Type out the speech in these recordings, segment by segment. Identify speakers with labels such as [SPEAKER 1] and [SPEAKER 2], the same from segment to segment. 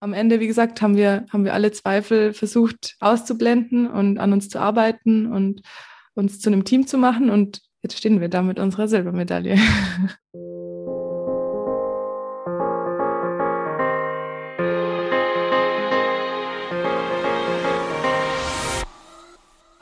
[SPEAKER 1] am Ende, wie gesagt, haben wir, haben wir alle Zweifel versucht auszublenden und an uns zu arbeiten und uns zu einem Team zu machen. Und jetzt stehen wir da mit unserer Silbermedaille.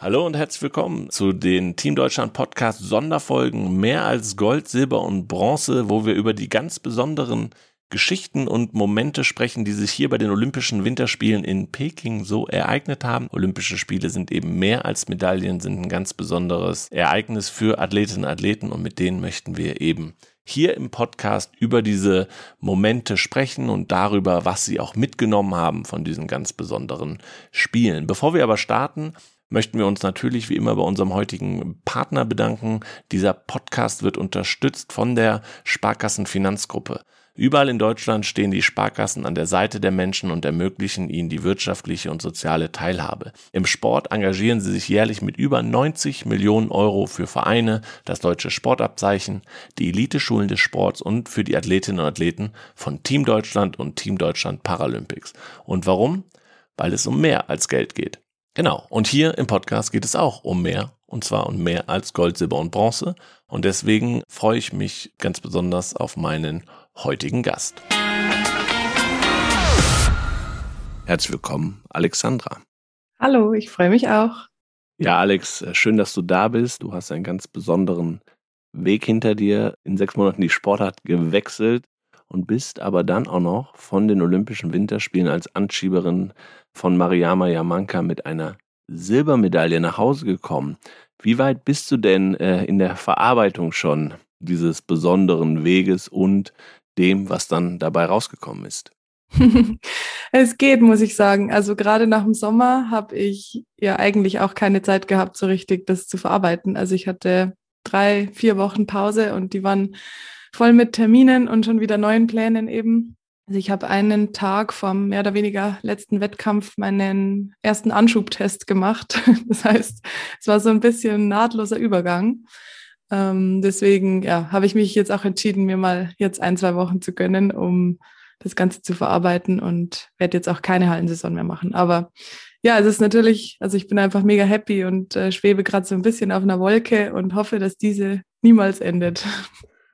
[SPEAKER 2] Hallo und herzlich willkommen zu den Team Deutschland Podcast Sonderfolgen mehr als Gold, Silber und Bronze, wo wir über die ganz besonderen Geschichten und Momente sprechen, die sich hier bei den Olympischen Winterspielen in Peking so ereignet haben. Olympische Spiele sind eben mehr als Medaillen, sind ein ganz besonderes Ereignis für Athletinnen und Athleten und mit denen möchten wir eben hier im Podcast über diese Momente sprechen und darüber, was sie auch mitgenommen haben von diesen ganz besonderen Spielen. Bevor wir aber starten, möchten wir uns natürlich wie immer bei unserem heutigen Partner bedanken. Dieser Podcast wird unterstützt von der Sparkassen Finanzgruppe. Überall in Deutschland stehen die Sparkassen an der Seite der Menschen und ermöglichen ihnen die wirtschaftliche und soziale Teilhabe. Im Sport engagieren sie sich jährlich mit über 90 Millionen Euro für Vereine, das deutsche Sportabzeichen, die Eliteschulen des Sports und für die Athletinnen und Athleten von Team Deutschland und Team Deutschland Paralympics. Und warum? Weil es um mehr als Geld geht. Genau. Und hier im Podcast geht es auch um mehr. Und zwar um mehr als Gold, Silber und Bronze. Und deswegen freue ich mich ganz besonders auf meinen heutigen Gast. Herzlich willkommen, Alexandra.
[SPEAKER 1] Hallo, ich freue mich auch.
[SPEAKER 2] Ja, Alex, äh, schön, dass du da bist. Du hast einen ganz besonderen Weg hinter dir, in sechs Monaten die Sportart gewechselt und bist aber dann auch noch von den Olympischen Winterspielen als Anschieberin von Mariama Yamanka mit einer Silbermedaille nach Hause gekommen. Wie weit bist du denn äh, in der Verarbeitung schon dieses besonderen Weges und dem, was dann dabei rausgekommen ist?
[SPEAKER 1] es geht, muss ich sagen. Also gerade nach dem Sommer habe ich ja eigentlich auch keine Zeit gehabt, so richtig das zu verarbeiten. Also ich hatte drei, vier Wochen Pause und die waren voll mit Terminen und schon wieder neuen Plänen eben. Also ich habe einen Tag vom mehr oder weniger letzten Wettkampf meinen ersten Anschubtest gemacht. Das heißt, es war so ein bisschen nahtloser Übergang. Ähm, deswegen ja, habe ich mich jetzt auch entschieden, mir mal jetzt ein, zwei Wochen zu gönnen, um das Ganze zu verarbeiten und werde jetzt auch keine Hallensaison mehr machen. Aber ja, es ist natürlich, also ich bin einfach mega happy und äh, schwebe gerade so ein bisschen auf einer Wolke und hoffe, dass diese niemals endet.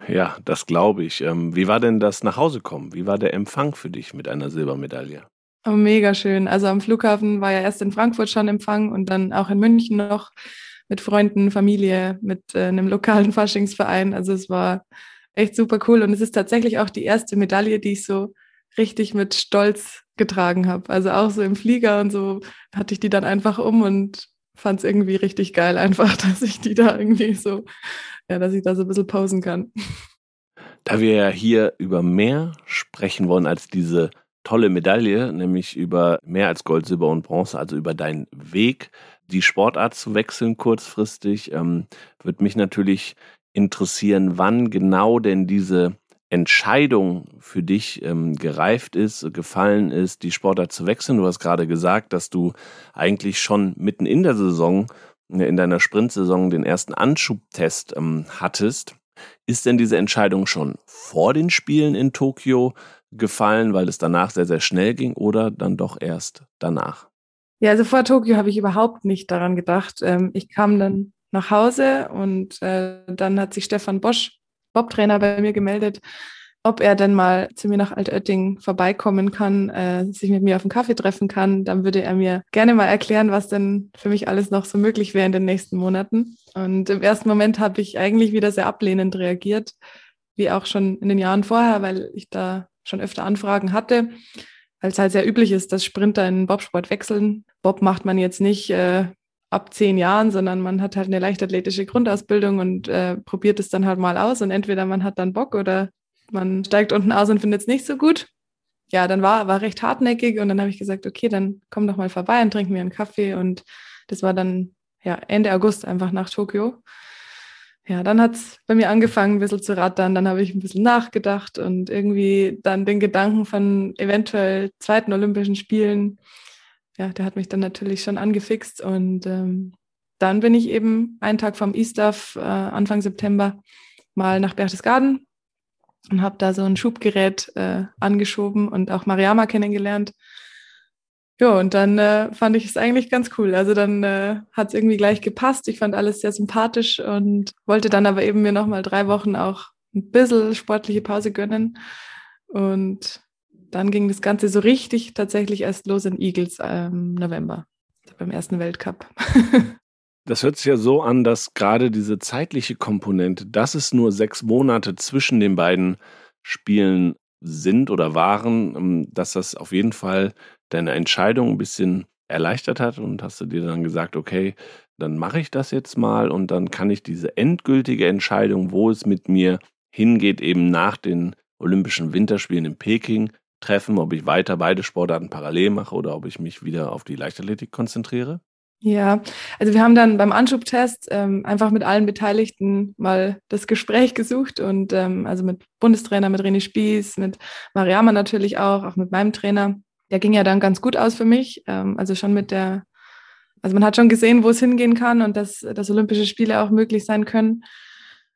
[SPEAKER 2] Ja, das glaube ich. Ähm, wie war denn das nach Hause kommen? Wie war der Empfang für dich mit einer Silbermedaille?
[SPEAKER 1] Oh, mega schön. Also am Flughafen war ja erst in Frankfurt schon Empfang und dann auch in München noch mit Freunden, Familie, mit äh, einem lokalen Faschingsverein. Also es war echt super cool. Und es ist tatsächlich auch die erste Medaille, die ich so richtig mit Stolz getragen habe. Also auch so im Flieger und so hatte ich die dann einfach um und fand es irgendwie richtig geil, einfach, dass ich die da irgendwie so, ja, dass ich da so ein bisschen pausen kann.
[SPEAKER 2] Da wir ja hier über mehr sprechen wollen als diese tolle Medaille, nämlich über mehr als Gold, Silber und Bronze, also über deinen Weg, die Sportart zu wechseln kurzfristig, ähm, wird mich natürlich interessieren, wann genau denn diese Entscheidung für dich ähm, gereift ist, gefallen ist, die Sportart zu wechseln. Du hast gerade gesagt, dass du eigentlich schon mitten in der Saison, äh, in deiner Sprintsaison, den ersten Anschubtest ähm, hattest. Ist denn diese Entscheidung schon vor den Spielen in Tokio gefallen, weil es danach sehr, sehr schnell ging oder dann doch erst danach?
[SPEAKER 1] Ja, also vor Tokio habe ich überhaupt nicht daran gedacht. Ähm, ich kam dann nach Hause und äh, dann hat sich Stefan Bosch, Bobtrainer, bei mir gemeldet, ob er denn mal zu mir nach Altötting vorbeikommen kann, äh, sich mit mir auf einen Kaffee treffen kann. Dann würde er mir gerne mal erklären, was denn für mich alles noch so möglich wäre in den nächsten Monaten. Und im ersten Moment habe ich eigentlich wieder sehr ablehnend reagiert, wie auch schon in den Jahren vorher, weil ich da schon öfter Anfragen hatte, weil es halt sehr üblich ist, dass Sprinter in Bobsport wechseln. Bob macht man jetzt nicht äh, ab zehn Jahren, sondern man hat halt eine leichtathletische Grundausbildung und äh, probiert es dann halt mal aus und entweder man hat dann Bock oder man steigt unten aus und findet es nicht so gut. Ja, dann war, war recht hartnäckig und dann habe ich gesagt, okay, dann komm doch mal vorbei und trinken wir einen Kaffee und das war dann ja Ende August einfach nach Tokio ja, dann hat es bei mir angefangen, ein bisschen zu rattern. Dann habe ich ein bisschen nachgedacht und irgendwie dann den Gedanken von eventuell zweiten Olympischen Spielen, ja, der hat mich dann natürlich schon angefixt. Und ähm, dann bin ich eben einen Tag vom Easter, äh, Anfang September, mal nach Berchtesgaden und habe da so ein Schubgerät äh, angeschoben und auch Mariama kennengelernt. Ja, und dann äh, fand ich es eigentlich ganz cool. Also dann äh, hat es irgendwie gleich gepasst. Ich fand alles sehr sympathisch und wollte dann aber eben mir nochmal drei Wochen auch ein bisschen sportliche Pause gönnen. Und dann ging das Ganze so richtig tatsächlich erst los in Eagles im ähm, November, beim ersten Weltcup.
[SPEAKER 2] Das hört sich ja so an, dass gerade diese zeitliche Komponente, dass es nur sechs Monate zwischen den beiden Spielen sind oder waren, ähm, dass das auf jeden Fall deine Entscheidung ein bisschen erleichtert hat und hast du dir dann gesagt, okay, dann mache ich das jetzt mal und dann kann ich diese endgültige Entscheidung, wo es mit mir hingeht, eben nach den Olympischen Winterspielen in Peking treffen, ob ich weiter beide Sportarten parallel mache oder ob ich mich wieder auf die Leichtathletik konzentriere?
[SPEAKER 1] Ja, also wir haben dann beim Anschubtest ähm, einfach mit allen Beteiligten mal das Gespräch gesucht und ähm, also mit Bundestrainer, mit René Spieß, mit Mariama natürlich auch, auch mit meinem Trainer. Der ging ja dann ganz gut aus für mich. Ähm, also schon mit der, also man hat schon gesehen, wo es hingehen kann und dass, dass Olympische Spiele auch möglich sein können.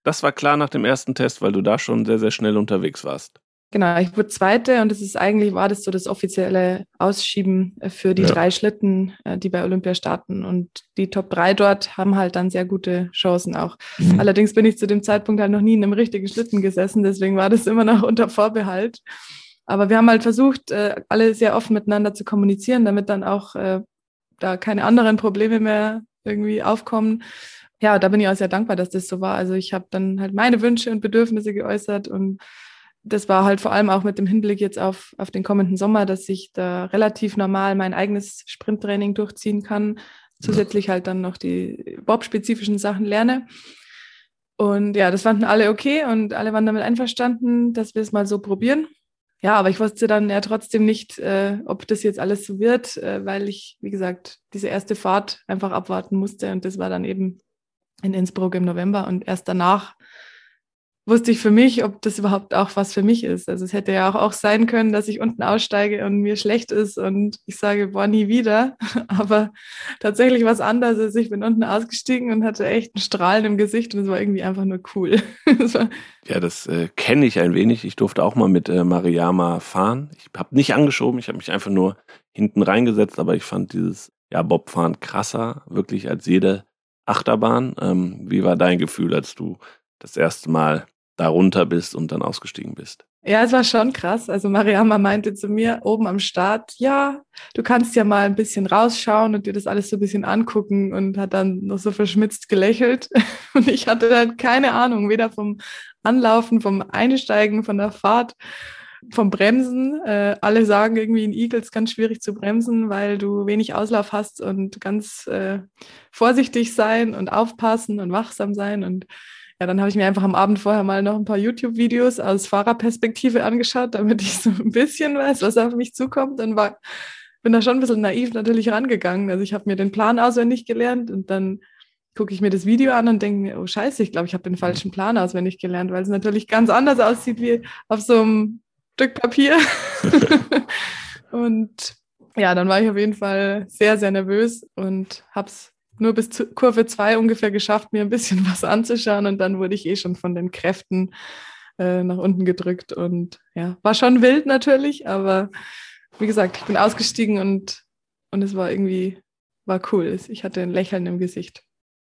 [SPEAKER 2] Das war klar nach dem ersten Test, weil du da schon sehr, sehr schnell unterwegs warst.
[SPEAKER 1] Genau, ich wurde Zweite und das ist eigentlich, war das so das offizielle Ausschieben äh, für die ja. drei Schlitten, äh, die bei Olympia starten. Und die Top 3 dort haben halt dann sehr gute Chancen auch. Mhm. Allerdings bin ich zu dem Zeitpunkt halt noch nie in einem richtigen Schlitten gesessen, deswegen war das immer noch unter Vorbehalt. Aber wir haben halt versucht, äh, alle sehr offen miteinander zu kommunizieren, damit dann auch da keine anderen Probleme mehr irgendwie aufkommen ja, da bin ich auch sehr dankbar, dass das so war. Also ich habe dann halt meine Wünsche und Bedürfnisse geäußert und das war halt vor allem auch mit dem Hinblick jetzt auf, auf den kommenden Sommer, dass ich da relativ normal mein eigenes Sprinttraining durchziehen kann, zusätzlich halt dann noch die Bob-spezifischen Sachen lerne. Und ja, das fanden alle okay und alle waren damit einverstanden, dass wir es mal so probieren. Ja, aber ich wusste dann ja trotzdem nicht, äh, ob das jetzt alles so wird, äh, weil ich, wie gesagt, diese erste Fahrt einfach abwarten musste. Und das war dann eben in Innsbruck im November. Und erst danach wusste ich für mich, ob das überhaupt auch was für mich ist. Also es hätte ja auch, auch sein können, dass ich unten aussteige und mir schlecht ist und ich sage, boah, nie wieder. Aber tatsächlich was anderes. Ich bin unten ausgestiegen und hatte echt einen Strahlen im Gesicht und es war irgendwie einfach nur cool.
[SPEAKER 2] ja, das äh, kenne ich ein wenig. Ich durfte auch mal mit äh, Mariama fahren. Ich habe nicht angeschoben, ich habe mich einfach nur hinten reingesetzt, aber ich fand dieses ja, Bobfahren krasser, wirklich als jede Achterbahn. Ähm, wie war dein Gefühl, als du das erste Mal da runter bist und dann ausgestiegen bist.
[SPEAKER 1] Ja, es war schon krass. Also Mariama meinte zu mir oben am Start, ja, du kannst ja mal ein bisschen rausschauen und dir das alles so ein bisschen angucken und hat dann noch so verschmitzt gelächelt. Und ich hatte dann keine Ahnung, weder vom Anlaufen, vom Einsteigen, von der Fahrt, vom Bremsen. Äh, alle sagen irgendwie in Eagles ganz schwierig zu bremsen, weil du wenig Auslauf hast und ganz äh, vorsichtig sein und aufpassen und wachsam sein und ja, dann habe ich mir einfach am Abend vorher mal noch ein paar YouTube-Videos aus Fahrerperspektive angeschaut, damit ich so ein bisschen weiß, was auf mich zukommt. Dann war, bin da schon ein bisschen naiv natürlich rangegangen. Also ich habe mir den Plan auswendig gelernt und dann gucke ich mir das Video an und denke mir, oh scheiße, ich glaube, ich habe den falschen Plan auswendig gelernt, weil es natürlich ganz anders aussieht wie auf so einem Stück Papier. und ja, dann war ich auf jeden Fall sehr, sehr nervös und habe es nur bis zu Kurve 2 ungefähr geschafft, mir ein bisschen was anzuschauen und dann wurde ich eh schon von den Kräften äh, nach unten gedrückt und ja, war schon wild natürlich, aber wie gesagt, ich bin ausgestiegen und, und es war irgendwie, war cool. Ich hatte ein Lächeln im Gesicht.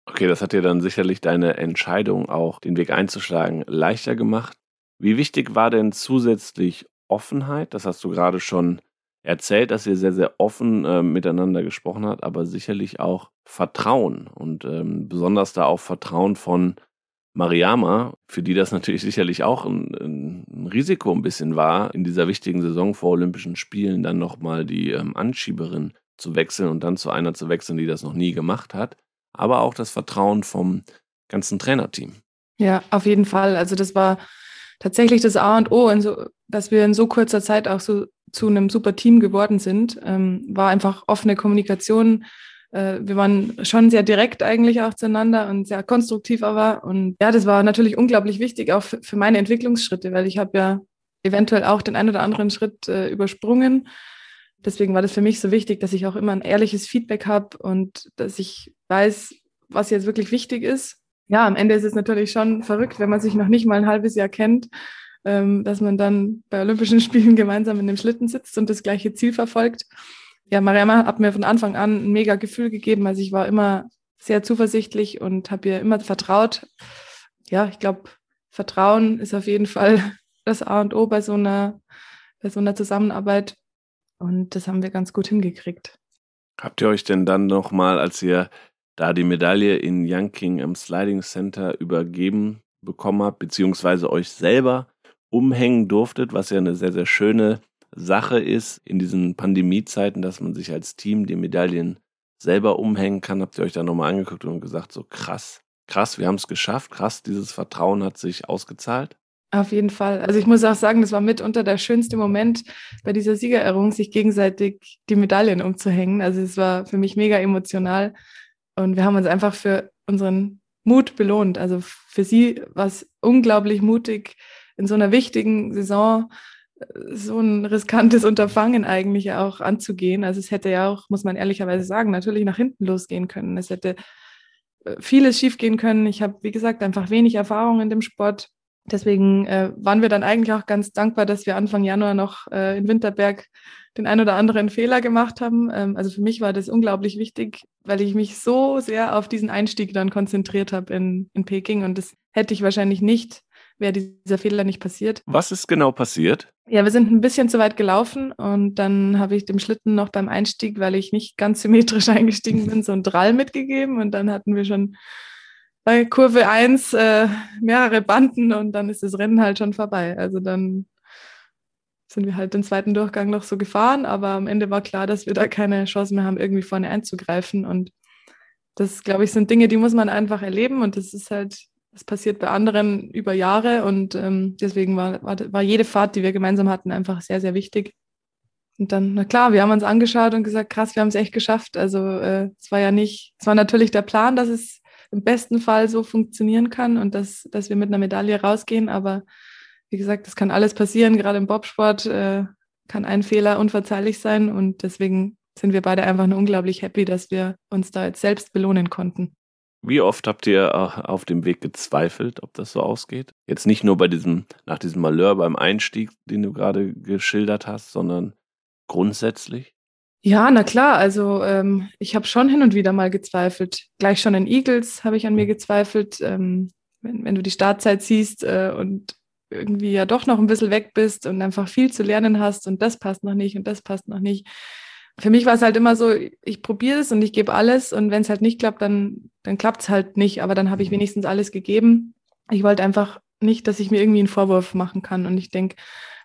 [SPEAKER 2] Okay, das hat dir dann sicherlich deine Entscheidung auch, den Weg einzuschlagen, leichter gemacht. Wie wichtig war denn zusätzlich Offenheit? Das hast du gerade schon erzählt, dass ihr sehr, sehr offen äh, miteinander gesprochen habt, aber sicherlich auch Vertrauen und ähm, besonders da auch Vertrauen von Mariama, für die das natürlich sicherlich auch ein, ein, Risiko ein bisschen war, in dieser wichtigen Saison vor Olympischen Spielen dann nochmal die ähm, Anschieberin zu wechseln und dann zu einer zu wechseln, die das noch nie gemacht hat, aber auch das Vertrauen vom ganzen Trainerteam.
[SPEAKER 1] Ja, auf jeden Fall. Also das war tatsächlich das A und O, so, dass wir in so kurzer Zeit auch so zu einem super Team geworden sind, ähm, war einfach offene Kommunikation. Äh, wir waren schon sehr direkt eigentlich auch zueinander und sehr konstruktiv aber. Und ja, das war natürlich unglaublich wichtig auch für, meine Entwicklungsschritte, weil ich habe ja eventuell auch den einen oder anderen Schritt äh, übersprungen. Deswegen war das für mich so wichtig, dass ich auch immer ein ehrliches Feedback habe und dass ich weiß, was jetzt wirklich wichtig ist. Ja, am Ende ist es natürlich schon verrückt, wenn man sich noch nicht mal ein halbes Jahr kennt ähm, dass man dann bei Olympischen Spielen gemeinsam in dem Schlitten sitzt und das gleiche Ziel verfolgt. Ja, Mariama hat mir von Anfang an ein mega Gefühl gegeben. Also ich war immer sehr zuversichtlich und habe ihr immer vertraut. Ja, ich glaube, Vertrauen ist auf jeden Fall das A und O bei so einer, bei so einer Zusammenarbeit. Und das haben wir ganz gut hingekriegt.
[SPEAKER 2] Habt ihr euch denn dann nochmal, als ihr da die Medaille in Yanking im Sliding Center übergeben bekommen habt, beziehungsweise euch selber umhängen durftet, was ja eine sehr, sehr schöne Sache ist in diesen Pandemiezeiten, dass man sich als Team die Medaillen selber umhängen kann. Habt ihr euch da nochmal angeguckt und gesagt, so krass, krass, wir haben es geschafft, krass, dieses Vertrauen hat sich ausgezahlt?
[SPEAKER 1] Auf jeden Fall. Also ich muss auch sagen, das war mitunter der schönste Moment bei dieser Siegerehrung, sich gegenseitig die Medaillen umzuhängen. Also es war für mich mega emotional und wir haben uns einfach für unseren Mut belohnt. Also für sie war es unglaublich mutig, in so einer wichtigen Saison äh, so ein riskantes Unterfangen eigentlich auch anzugehen. Also es hätte ja auch, muss man ehrlicherweise sagen, natürlich nach hinten losgehen können. Es hätte äh, vieles schiefgehen können. Ich habe, wie gesagt, einfach wenig Erfahrung in dem Sport deswegen äh, waren wir dann eigentlich auch ganz dankbar, dass wir Anfang Januar noch äh, in Winterberg den ein oder anderen Fehler gemacht haben. Ähm, also für mich war das unglaublich wichtig, weil ich mich so sehr auf diesen Einstieg dann konzentriert habe in, in Peking und das hätte ich wahrscheinlich nicht, wäre dieser Fehler nicht passiert.
[SPEAKER 2] Was ist genau passiert?
[SPEAKER 1] Ja, wir sind ein bisschen zu weit gelaufen und dann habe ich dem Schlitten noch beim Einstieg, weil ich nicht ganz symmetrisch eingestiegen bin, so einen Drall mitgegeben und dann hatten wir schon bei Kurve 1 äh, mehrere Banden und dann ist das Rennen halt schon vorbei. Also dann sind wir halt den zweiten Durchgang noch so gefahren, aber am Ende war klar, dass wir da keine Chance mehr haben, irgendwie vorne einzugreifen. Und das, glaube ich, sind Dinge, die muss man einfach erleben und das ist halt, das passiert bei anderen über Jahre und ähm, deswegen war, war, war jede Fahrt, die wir gemeinsam hatten, einfach sehr, sehr wichtig. Und dann, na klar, wir haben uns angeschaut und gesagt, krass, wir haben es echt geschafft. Also äh, es war ja nicht, es war natürlich der Plan, dass es im besten Fall so funktionieren kann und dass, dass wir mit einer Medaille rausgehen. Aber wie gesagt, das kann alles passieren. Gerade im Bobsport äh, kann ein Fehler unverzeihlich sein. Und deswegen sind wir beide einfach nur unglaublich happy, dass wir uns da jetzt selbst belohnen konnten.
[SPEAKER 2] Wie oft habt ihr auf dem Weg gezweifelt, ob das so ausgeht? Jetzt nicht nur bei diesem, nach diesem Malheur beim Einstieg, den du gerade geschildert hast, sondern grundsätzlich?
[SPEAKER 1] Ja, na klar. Also ähm, ich habe schon hin und wieder mal gezweifelt. Gleich schon in Eagles habe ich an mir gezweifelt. Ähm, wenn, wenn du die Startzeit siehst äh, und irgendwie ja doch noch ein bisschen weg bist und einfach viel zu lernen hast und das passt noch nicht und das passt noch nicht. Für mich war es halt immer so, ich probiere es und ich gebe alles und wenn es halt nicht klappt, dann, dann klappt es halt nicht, aber dann habe ich mhm. wenigstens alles gegeben. Ich wollte einfach nicht, dass ich mir irgendwie einen Vorwurf machen kann und ich denke,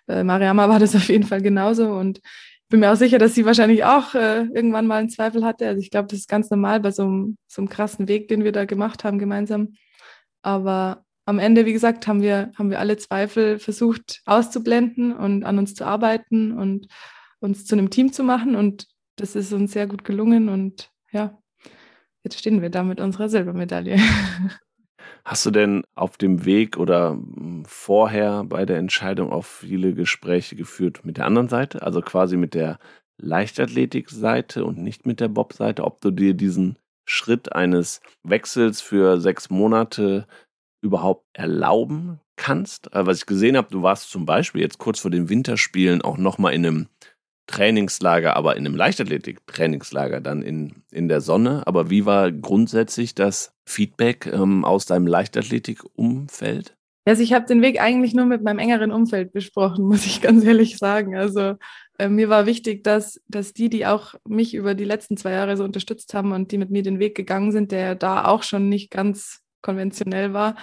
[SPEAKER 1] äh, Mariama war das auf jeden Fall genauso und bin mir auch sicher, dass sie wahrscheinlich auch äh, irgendwann mal einen Zweifel hatte. Also ich glaube, das ist ganz normal bei so einem, so einem krassen Weg, den wir da gemacht haben gemeinsam. Aber am Ende, wie gesagt, haben wir, haben wir alle Zweifel versucht auszublenden und an uns zu arbeiten und uns zu einem Team zu machen. Und das ist uns sehr gut gelungen. Und ja, jetzt stehen wir da mit unserer Silbermedaille.
[SPEAKER 2] Hast du denn auf dem Weg oder hm, vorher bei der Entscheidung auch viele Gespräche geführt mit der anderen Seite, also quasi mit der Leichtathletik-Seite und nicht mit der Bob-Seite, ob du dir diesen Schritt eines Wechsels für sechs Monate überhaupt erlauben kannst? Äh, was ich gesehen habe, du warst zum Beispiel jetzt kurz vor den Winterspielen auch nochmal in einem Trainingslager, aber in einem Leichtathletik-Trainingslager dann in, in der Sonne. Aber wie war grundsätzlich das Feedback ähm, aus deinem Leichtathletik-Umfeld?
[SPEAKER 1] Also ich habe den Weg eigentlich nur mit meinem engeren Umfeld besprochen, muss ich ganz ehrlich sagen. Also äh, mir war wichtig, dass, dass die, die auch mich über die letzten zwei Jahre so unterstützt haben und die mit mir den Weg gegangen sind, der da auch schon nicht ganz konventionell war,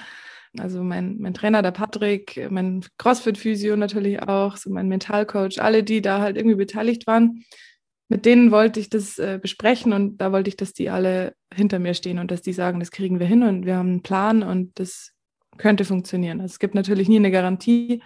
[SPEAKER 1] also mein, mein Trainer, der Patrick, mein CrossFit-Physio natürlich auch, so mein Mentalcoach, alle, die da halt irgendwie beteiligt waren, mit denen wollte ich das äh, besprechen und da wollte ich, dass die alle hinter mir stehen und dass die sagen, das kriegen wir hin und wir haben einen Plan und das könnte funktionieren. Also es gibt natürlich nie eine Garantie,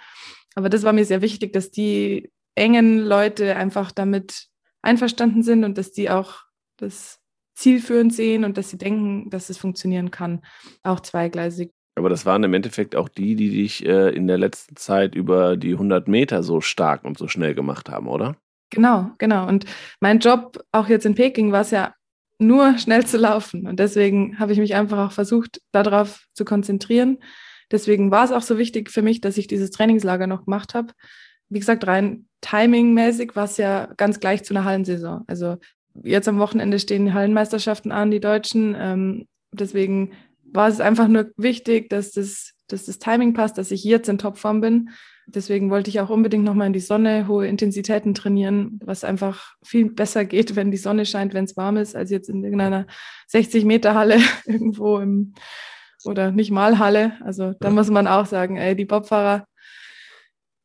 [SPEAKER 1] aber das war mir sehr wichtig, dass die engen Leute einfach damit einverstanden sind und dass die auch das zielführend sehen und dass sie denken, dass es funktionieren kann, auch zweigleisig.
[SPEAKER 2] Aber das waren im Endeffekt auch die, die dich äh, in der letzten Zeit über die 100 Meter so stark und so schnell gemacht haben, oder?
[SPEAKER 1] Genau, genau. Und mein Job auch jetzt in Peking war es ja nur schnell zu laufen. Und deswegen habe ich mich einfach auch versucht, darauf zu konzentrieren. Deswegen war es auch so wichtig für mich, dass ich dieses Trainingslager noch gemacht habe. Wie gesagt, rein timingmäßig war es ja ganz gleich zu einer Hallensaison. Also jetzt am Wochenende stehen die Hallenmeisterschaften an, die Deutschen. Ähm, deswegen war es einfach nur wichtig, dass das, dass das Timing passt, dass ich jetzt in Topform bin. Deswegen wollte ich auch unbedingt nochmal in die Sonne hohe Intensitäten trainieren, was einfach viel besser geht, wenn die Sonne scheint, wenn es warm ist, als jetzt in irgendeiner 60 Meter Halle irgendwo im oder nicht mal Halle. Also da muss man auch sagen, ey, die Bobfahrer,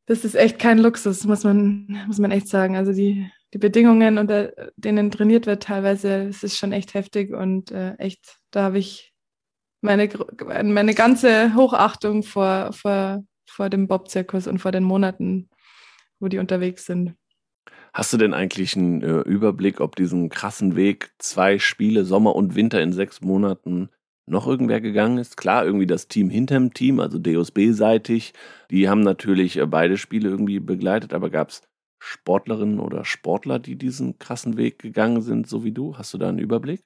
[SPEAKER 1] das ist echt kein Luxus, muss man, muss man echt sagen. Also die, die Bedingungen, unter denen trainiert wird, teilweise, es ist schon echt heftig und äh, echt, da habe ich meine, meine ganze Hochachtung vor, vor, vor dem Bob-Zirkus und vor den Monaten, wo die unterwegs sind.
[SPEAKER 2] Hast du denn eigentlich einen äh, Überblick, ob diesen krassen Weg, zwei Spiele, Sommer und Winter in sechs Monaten, noch irgendwer gegangen ist? Klar, irgendwie das Team hinterm Team, also DOSB-seitig, die haben natürlich äh, beide Spiele irgendwie begleitet, aber gab es Sportlerinnen oder Sportler, die diesen krassen Weg gegangen sind, so wie du? Hast du da einen Überblick?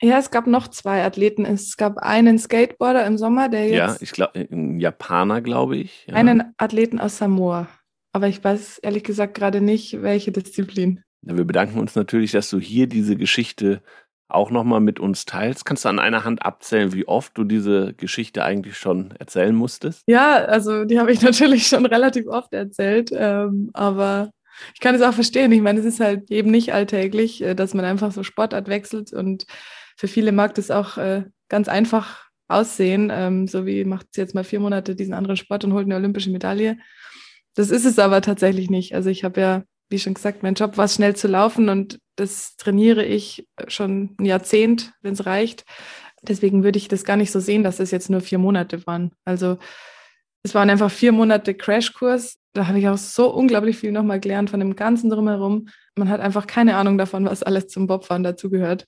[SPEAKER 1] Ja, es gab noch zwei Athleten. Es gab einen Skateboarder im Sommer, der jetzt.
[SPEAKER 2] Ja, ich glaube, ein Japaner, glaube ich. Ja.
[SPEAKER 1] Einen Athleten aus Samoa. Aber ich weiß ehrlich gesagt gerade nicht, welche Disziplin.
[SPEAKER 2] Ja, wir bedanken uns natürlich, dass du hier diese Geschichte auch nochmal mit uns teilst. Kannst du an einer Hand abzählen, wie oft du diese Geschichte eigentlich schon erzählen musstest?
[SPEAKER 1] Ja, also die habe ich natürlich schon relativ oft erzählt, ähm, aber ich kann es auch verstehen. Ich meine, es ist halt eben nicht alltäglich, äh, dass man einfach so Sportart wechselt und für viele mag das auch äh, ganz einfach aussehen, ähm, so wie macht sie jetzt mal vier Monate diesen anderen Sport und holt eine olympische Medaille. Das ist es aber tatsächlich nicht. Also ich habe ja, wie schon gesagt, mein Job war schnell zu laufen und das trainiere ich schon ein Jahrzehnt, wenn es reicht. Deswegen würde ich das gar nicht so sehen, dass es jetzt nur vier Monate waren. Also es waren einfach vier Monate Crashkurs. Da habe ich auch so unglaublich viel nochmal gelernt von dem Ganzen drumherum. Man hat einfach keine Ahnung davon, was alles zum Bobfahren dazugehört.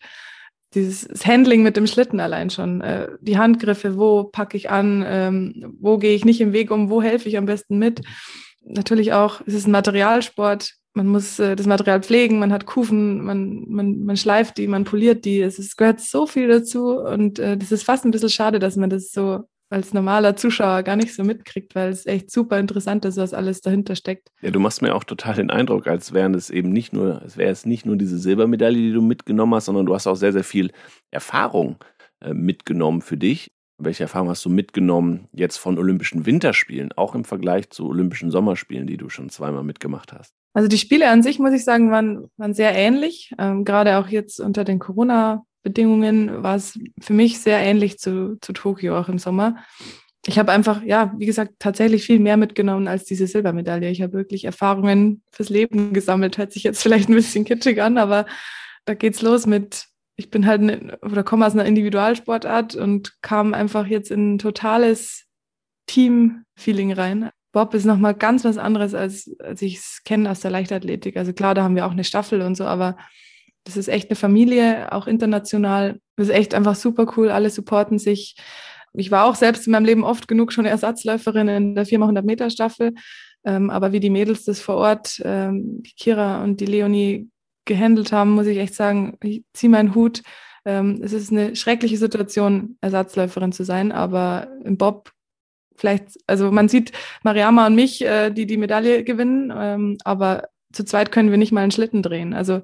[SPEAKER 1] Dieses Handling mit dem Schlitten allein schon, äh, die Handgriffe, wo packe ich an, ähm, wo gehe ich nicht im Weg um, wo helfe ich am besten mit. Natürlich auch, es ist ein Materialsport, man muss äh, das Material pflegen, man hat Kufen, man, man, man schleift die, man poliert die. Es, ist, gehört so viel dazu und äh, das ist fast ein bisschen schade, dass man das so als normaler Zuschauer gar nicht so mitkriegt, weil es echt super interessant ist, was alles dahinter steckt.
[SPEAKER 2] Ja, du machst mir auch total den Eindruck, als wären es eben nicht nur, es wäre es nicht nur diese Silbermedaille, die du mitgenommen hast, sondern du hast auch sehr, sehr viel Erfahrung äh, mitgenommen für dich. Welche Erfahrung hast du mitgenommen jetzt von Olympischen Winterspielen, auch im Vergleich zu Olympischen Sommerspielen, die du schon zweimal mitgemacht hast?
[SPEAKER 1] Also die Spiele an sich, muss ich sagen, waren, waren sehr ähnlich. Ähm, gerade auch jetzt unter den Corona-Bedingungen war es für mich sehr ähnlich zu, zu Tokio auch im Sommer. Ich habe einfach, ja, wie gesagt, tatsächlich viel mehr mitgenommen als diese Silbermedaille. Ich habe wirklich Erfahrungen fürs Leben gesammelt. Hört sich jetzt vielleicht ein bisschen kitschig an, aber da geht's los mit, ich bin halt ne, oder komme aus einer Individualsportart und kam einfach jetzt in ein totales Team-Feeling rein. Bob ist nochmal ganz was anderes, als, als ich es kenne aus der Leichtathletik. Also klar, da haben wir auch eine Staffel und so, aber das ist echt eine Familie, auch international. Das ist echt einfach super cool. Alle supporten sich. Ich war auch selbst in meinem Leben oft genug schon Ersatzläuferin in der 400 Meter Staffel. Ähm, aber wie die Mädels das vor Ort, ähm, die Kira und die Leonie gehandelt haben, muss ich echt sagen, ich ziehe meinen Hut. Ähm, es ist eine schreckliche Situation, Ersatzläuferin zu sein, aber im Bob vielleicht, also man sieht Mariama und mich, äh, die die Medaille gewinnen, ähm, aber zu zweit können wir nicht mal einen Schlitten drehen. Also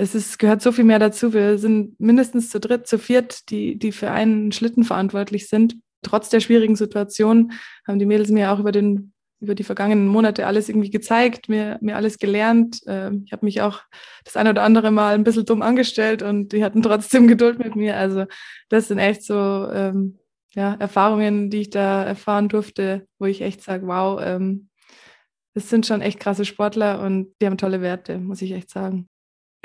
[SPEAKER 1] es ist, gehört so viel mehr dazu. Wir sind mindestens zu dritt, zu viert, die, die für einen Schlitten verantwortlich sind. Trotz der schwierigen Situation haben die Mädels mir auch über den über die vergangenen Monate alles irgendwie gezeigt, mir, mir alles gelernt. Ähm, ich habe mich auch das eine oder andere Mal ein bisschen dumm angestellt und die hatten trotzdem Geduld mit mir. Also das sind echt so ähm, ja, Erfahrungen, die ich da erfahren durfte, wo ich echt sage, wow, ähm, das sind schon echt krasse Sportler und die haben tolle Werte, muss ich echt sagen.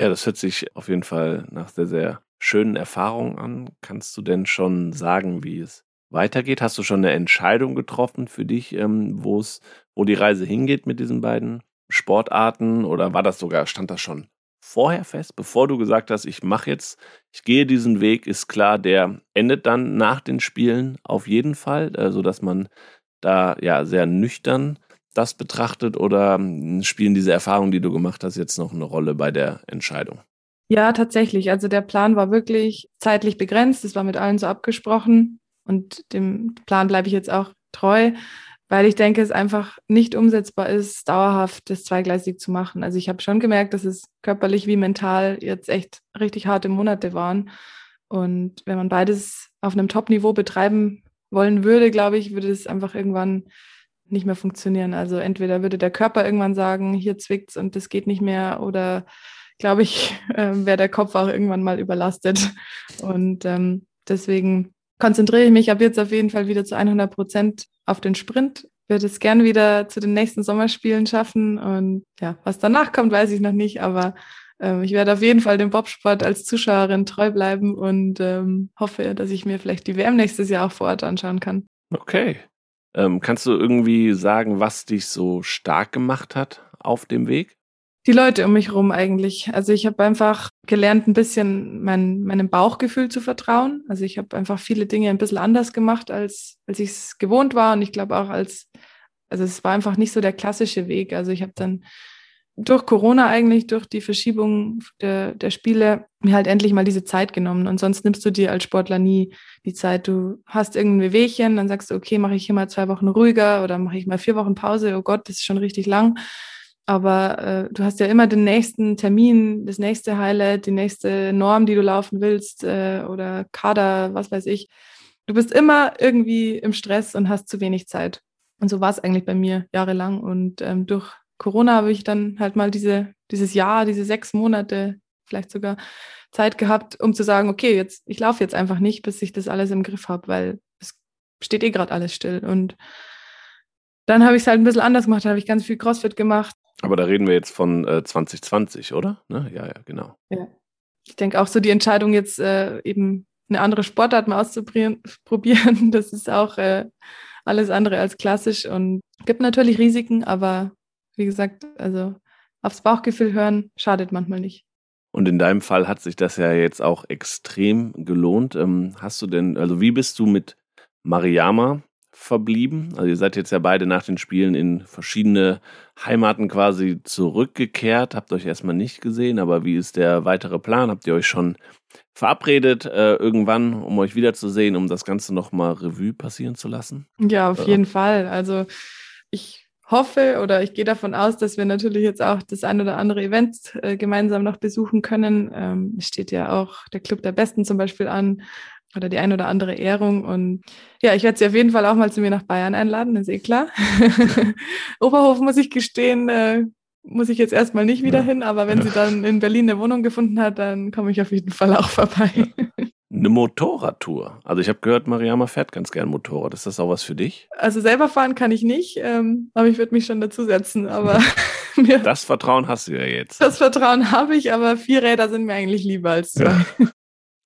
[SPEAKER 2] Ja, das hört sich auf jeden Fall nach sehr, sehr schönen Erfahrungen an. Kannst du denn schon sagen, wie es weitergeht? Hast du schon eine Entscheidung getroffen für dich, ähm, wo es, wo die Reise hingeht mit diesen beiden Sportarten? Oder war das sogar, stand das schon vorher fest, bevor du gesagt hast, ich mache jetzt, ich gehe diesen Weg, ist klar, der endet dann nach den Spielen auf jeden Fall, äh, sodass man da ja sehr nüchtern das betrachtet oder hm, spielen diese Erfahrungen, die du gemacht hast, jetzt noch eine Rolle bei der Entscheidung?
[SPEAKER 1] Ja, tatsächlich. Also der Plan war wirklich zeitlich begrenzt. Das war mit allen so abgesprochen. Und dem Plan bleibe ich jetzt auch treu, weil ich denke, es einfach nicht umsetzbar ist, dauerhaft das zweigleisig zu machen. Also ich habe schon gemerkt, dass es körperlich wie mental jetzt echt richtig harte Monate waren. Und wenn man beides auf einem Top-Niveau betreiben wollen würde, glaube ich, würde es einfach irgendwann nicht mehr funktionieren. Also entweder würde der Körper irgendwann sagen, hier zwickt's und das geht nicht mehr, oder glaube ich, äh, wäre der Kopf auch irgendwann mal überlastet. Und ähm, deswegen konzentriere ich mich ab jetzt auf jeden Fall wieder zu 100 Prozent auf den Sprint. Würde es gern wieder zu den nächsten Sommerspielen schaffen. Und ja, was danach kommt, weiß ich noch nicht, aber ähm, ich werde auf jeden Fall dem Bobsport als Zuschauerin treu bleiben und ähm, hoffe, dass ich mir vielleicht die WM nächstes Jahr auch vor Ort anschauen kann.
[SPEAKER 2] Okay. Ähm, kannst du irgendwie sagen, was dich so stark gemacht hat auf dem Weg?
[SPEAKER 1] Die Leute um mich herum eigentlich. Also ich habe einfach gelernt, ein bisschen mein, meinem Bauchgefühl zu vertrauen. Also ich habe einfach viele Dinge ein bisschen anders gemacht, als, als ich es gewohnt war. Und ich glaube auch als, also es war einfach nicht so der klassische Weg. Also ich habe dann durch Corona eigentlich, durch die Verschiebung der, der Spiele, mir halt endlich mal diese Zeit genommen. Und sonst nimmst du dir als Sportler nie die Zeit. Du hast irgendein Wehwehchen, dann sagst du, okay, mache ich hier mal zwei Wochen ruhiger oder mache ich mal vier Wochen Pause. Oh Gott, das ist schon richtig lang. Aber äh, du hast ja immer den nächsten Termin, das nächste Highlight, die nächste Norm, die du laufen willst äh, oder Kader, was weiß ich. Du bist immer irgendwie im Stress und hast zu wenig Zeit. Und so war es eigentlich bei mir jahrelang. Und ähm, durch Corona habe ich dann halt mal diese, dieses Jahr, diese sechs Monate, vielleicht sogar Zeit gehabt, um zu sagen, okay, jetzt, ich laufe jetzt einfach nicht, bis ich das alles im Griff habe, weil es steht eh gerade alles still. Und dann habe ich es halt ein bisschen anders gemacht, dann habe ich ganz viel CrossFit gemacht.
[SPEAKER 2] Aber da reden wir jetzt von äh, 2020, oder? Ne? Ja, ja, genau. Ja.
[SPEAKER 1] Ich denke auch so die Entscheidung jetzt äh, eben eine andere Sportart mal auszuprobieren, das ist auch äh, alles andere als klassisch und gibt natürlich Risiken, aber wie gesagt, also aufs Bauchgefühl hören schadet manchmal nicht.
[SPEAKER 2] Und in deinem Fall hat sich das ja jetzt auch extrem gelohnt. Ähm, hast du denn, also wie bist du mit Mariama verblieben? Also ihr seid jetzt ja beide nach den Spielen in verschiedene Heimaten quasi zurückgekehrt, habt euch erstmal nicht gesehen, aber wie ist der weitere Plan? Habt ihr euch schon verabredet äh, irgendwann, um euch wiederzusehen, um das Ganze nochmal Revue passieren zu lassen?
[SPEAKER 1] Ja, auf jeden Fall. Also ich hoffe oder ich gehe davon aus, dass wir natürlich jetzt auch das ein oder andere Event äh, gemeinsam noch besuchen können. Ähm, steht ja auch der Club der Besten zum Beispiel an oder die ein oder andere Ehrung. Und ja, ich werde sie auf jeden Fall auch mal zu mir nach Bayern einladen, ist eh klar. Oberhof muss ich gestehen, äh, muss ich jetzt erstmal nicht wieder hin, aber wenn sie dann in Berlin eine Wohnung gefunden hat, dann komme ich auf jeden Fall auch vorbei.
[SPEAKER 2] Eine Motorradtour. Also ich habe gehört, Mariama fährt ganz gern Motorrad. Ist das auch was für dich?
[SPEAKER 1] Also selber fahren kann ich nicht, ähm, aber ich würde mich schon dazusetzen. Aber
[SPEAKER 2] das Vertrauen hast du ja jetzt.
[SPEAKER 1] Das Vertrauen habe ich, aber vier Räder sind mir eigentlich lieber als zwei. Ja.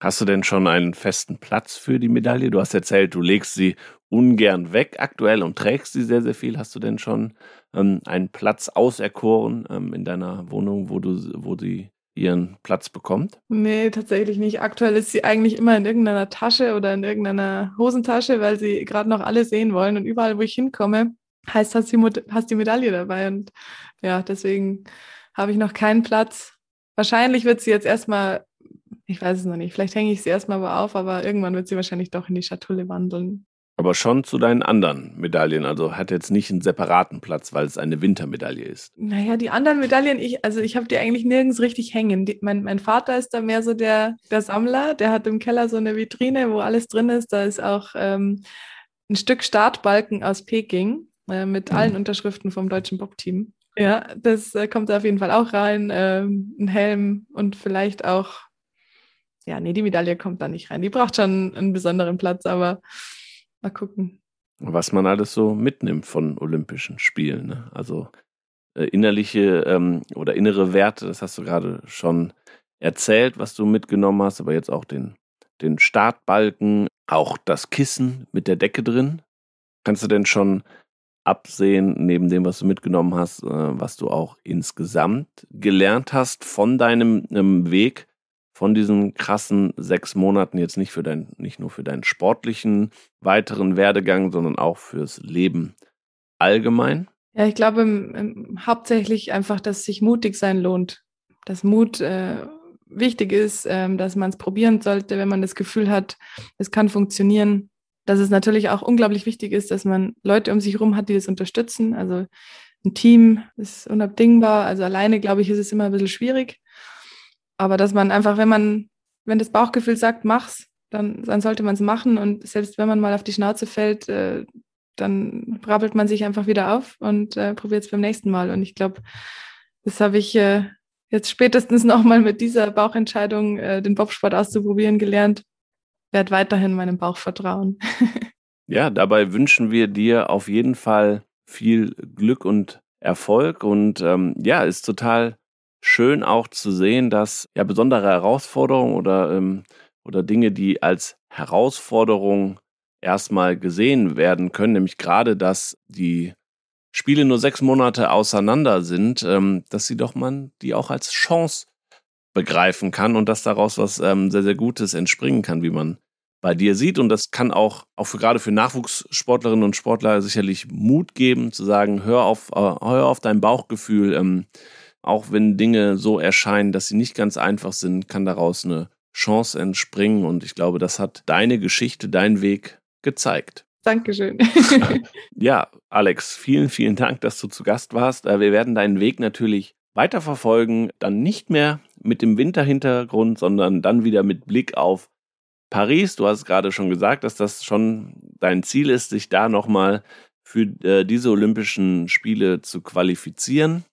[SPEAKER 2] Hast du denn schon einen festen Platz für die Medaille? Du hast erzählt, du legst sie ungern weg aktuell und trägst sie sehr, sehr viel. Hast du denn schon ähm, einen Platz auserkoren ähm, in deiner Wohnung, wo du, wo die ihren Platz bekommt?
[SPEAKER 1] Nee, tatsächlich nicht. Aktuell ist sie eigentlich immer in irgendeiner Tasche oder in irgendeiner Hosentasche, weil sie gerade noch alle sehen wollen. Und überall, wo ich hinkomme, heißt, hast die, hast die Medaille dabei. Und ja, deswegen habe ich noch keinen Platz. Wahrscheinlich wird sie jetzt erstmal, ich weiß es noch nicht, vielleicht hänge ich sie erstmal auf, aber irgendwann wird sie wahrscheinlich doch in die Schatulle wandeln.
[SPEAKER 2] Aber schon zu deinen anderen Medaillen. Also hat jetzt nicht einen separaten Platz, weil es eine Wintermedaille ist.
[SPEAKER 1] Naja, die anderen Medaillen, ich, also ich habe die eigentlich nirgends richtig hängen. Die, mein, mein Vater ist da mehr so der, der Sammler. Der hat im Keller so eine Vitrine, wo alles drin ist. Da ist auch ähm, ein Stück Startbalken aus Peking äh, mit mhm. allen Unterschriften vom deutschen Bob-Team. Ja, das äh, kommt da auf jeden Fall auch rein. Ähm, ein Helm und vielleicht auch, ja, nee, die Medaille kommt da nicht rein. Die braucht schon einen besonderen Platz, aber Mal gucken.
[SPEAKER 2] Was man alles so mitnimmt von Olympischen Spielen. Ne? Also äh, innerliche ähm, oder innere Werte, das hast du gerade schon erzählt, was du mitgenommen hast, aber jetzt auch den, den Startbalken, auch das Kissen mit der Decke drin. Kannst du denn schon absehen, neben dem, was du mitgenommen hast, äh, was du auch insgesamt gelernt hast von deinem ähm, Weg von diesen krassen sechs Monaten jetzt nicht für dein, nicht nur für deinen sportlichen weiteren Werdegang, sondern auch fürs Leben allgemein?
[SPEAKER 1] Ja, ich glaube im, im, hauptsächlich einfach, dass sich mutig sein lohnt. Dass Mut äh, wichtig ist, ähm, dass man es probieren sollte, wenn man das Gefühl hat, es kann funktionieren, dass es natürlich auch unglaublich wichtig ist, dass man Leute um sich herum hat, die das unterstützen. Also ein Team ist unabdingbar. Also alleine, glaube ich, ist es immer ein bisschen schwierig. Aber dass man einfach, wenn man, wenn das Bauchgefühl sagt, mach's, dann, dann sollte man es machen. Und selbst wenn man mal auf die Schnauze fällt, äh, dann brabbelt man sich einfach wieder auf und äh, probiert es beim nächsten Mal. Und ich glaube, das habe ich äh, jetzt spätestens nochmal mit dieser Bauchentscheidung, äh, den Bobsport auszuprobieren, gelernt. Werd weiterhin meinem Bauch vertrauen.
[SPEAKER 2] ja, dabei wünschen wir dir auf jeden Fall viel Glück und Erfolg. Und ähm, ja, ist total schön auch zu sehen, dass ja besondere Herausforderungen oder, ähm, oder Dinge, die als Herausforderung erstmal gesehen werden können, nämlich gerade, dass die Spiele nur sechs Monate auseinander sind, ähm, dass sie doch man die auch als Chance begreifen kann und dass daraus was ähm, sehr, sehr Gutes entspringen kann, wie man bei dir sieht. Und das kann auch, auch für, gerade für Nachwuchssportlerinnen und Sportler sicherlich Mut geben, zu sagen, hör auf, äh, hör auf dein Bauchgefühl. Ähm, auch wenn Dinge so erscheinen, dass sie nicht ganz einfach sind, kann daraus eine Chance entspringen. Und ich glaube, das hat deine Geschichte, dein Weg gezeigt.
[SPEAKER 1] Dankeschön.
[SPEAKER 2] ja, Alex, vielen, vielen Dank, dass du zu Gast warst. Äh, wir werden deinen Weg natürlich weiterverfolgen, dann nicht mehr mit dem Winterhintergrund, sondern dann wieder mit Blick auf Paris. Du hast gerade schon gesagt, dass das schon dein Ziel ist, sich da nochmal für äh, diese Olympischen Spiele zu qualifizieren.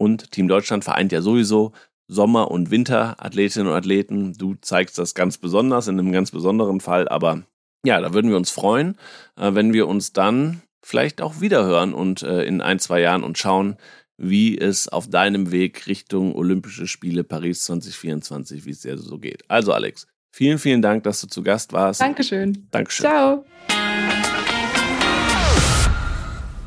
[SPEAKER 2] Und Team Deutschland vereint ja sowieso Sommer- und Winterathletinnen und Athleten. Du zeigst das ganz besonders in einem ganz besonderen Fall, aber ja, da würden wir uns freuen, äh, wenn wir uns dann vielleicht auch wiederhören und äh, in ein, zwei Jahren und schauen, wie es auf deinem Weg Richtung Olympische Spiele Paris 2024, wie es dir so geht. Also Alex, vielen, vielen Dank, dass du zu Gast warst.
[SPEAKER 1] Dankeschön.
[SPEAKER 2] Dankeschön.
[SPEAKER 1] Ciao.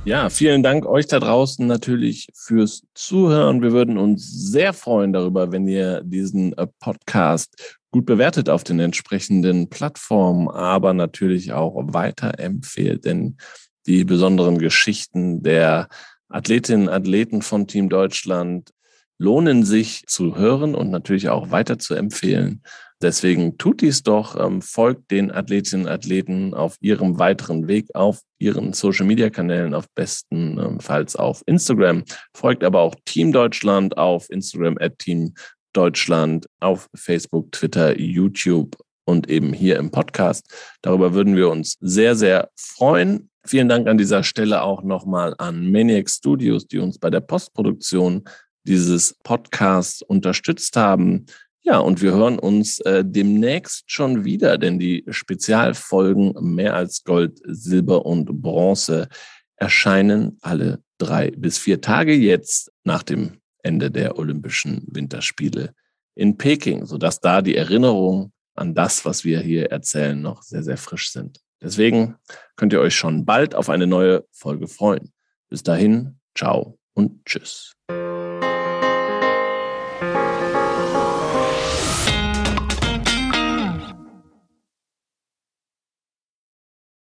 [SPEAKER 2] Ja, vielen Dank euch da draußen natürlich fürs Zuhören. Wir würden uns sehr freuen darüber, wenn ihr diesen äh, Podcast gut bewertet auf den entsprechenden Plattformen, aber natürlich auch weiterempfehlt, denn die besonderen Geschichten der Athletinnen und Athleten von Team Deutschland lohnen sich zu hören und natürlich auch weiter zu empfehlen. Deswegen tut dies doch, ähm, folgt den Athletinnen und Athleten auf ihrem weiteren Weg auf ihren Social Media Kanälen, auf bestenfalls auf Instagram. Folgt aber auch Team Deutschland auf Instagram at Team Deutschland auf Facebook, Twitter, YouTube und eben hier im Podcast. Darüber würden wir uns sehr, sehr freuen. Vielen Dank an dieser Stelle auch nochmal an Maniac Studios, die uns bei der Postproduktion dieses Podcasts unterstützt haben. Ja, und wir hören uns äh, demnächst schon wieder, denn die Spezialfolgen mehr als Gold, Silber und Bronze erscheinen alle drei bis vier Tage jetzt nach dem Ende der Olympischen Winterspiele in Peking, sodass da die Erinnerungen an das, was wir hier erzählen, noch sehr, sehr frisch sind. Deswegen könnt ihr euch schon bald auf eine neue Folge freuen. Bis dahin, ciao und tschüss.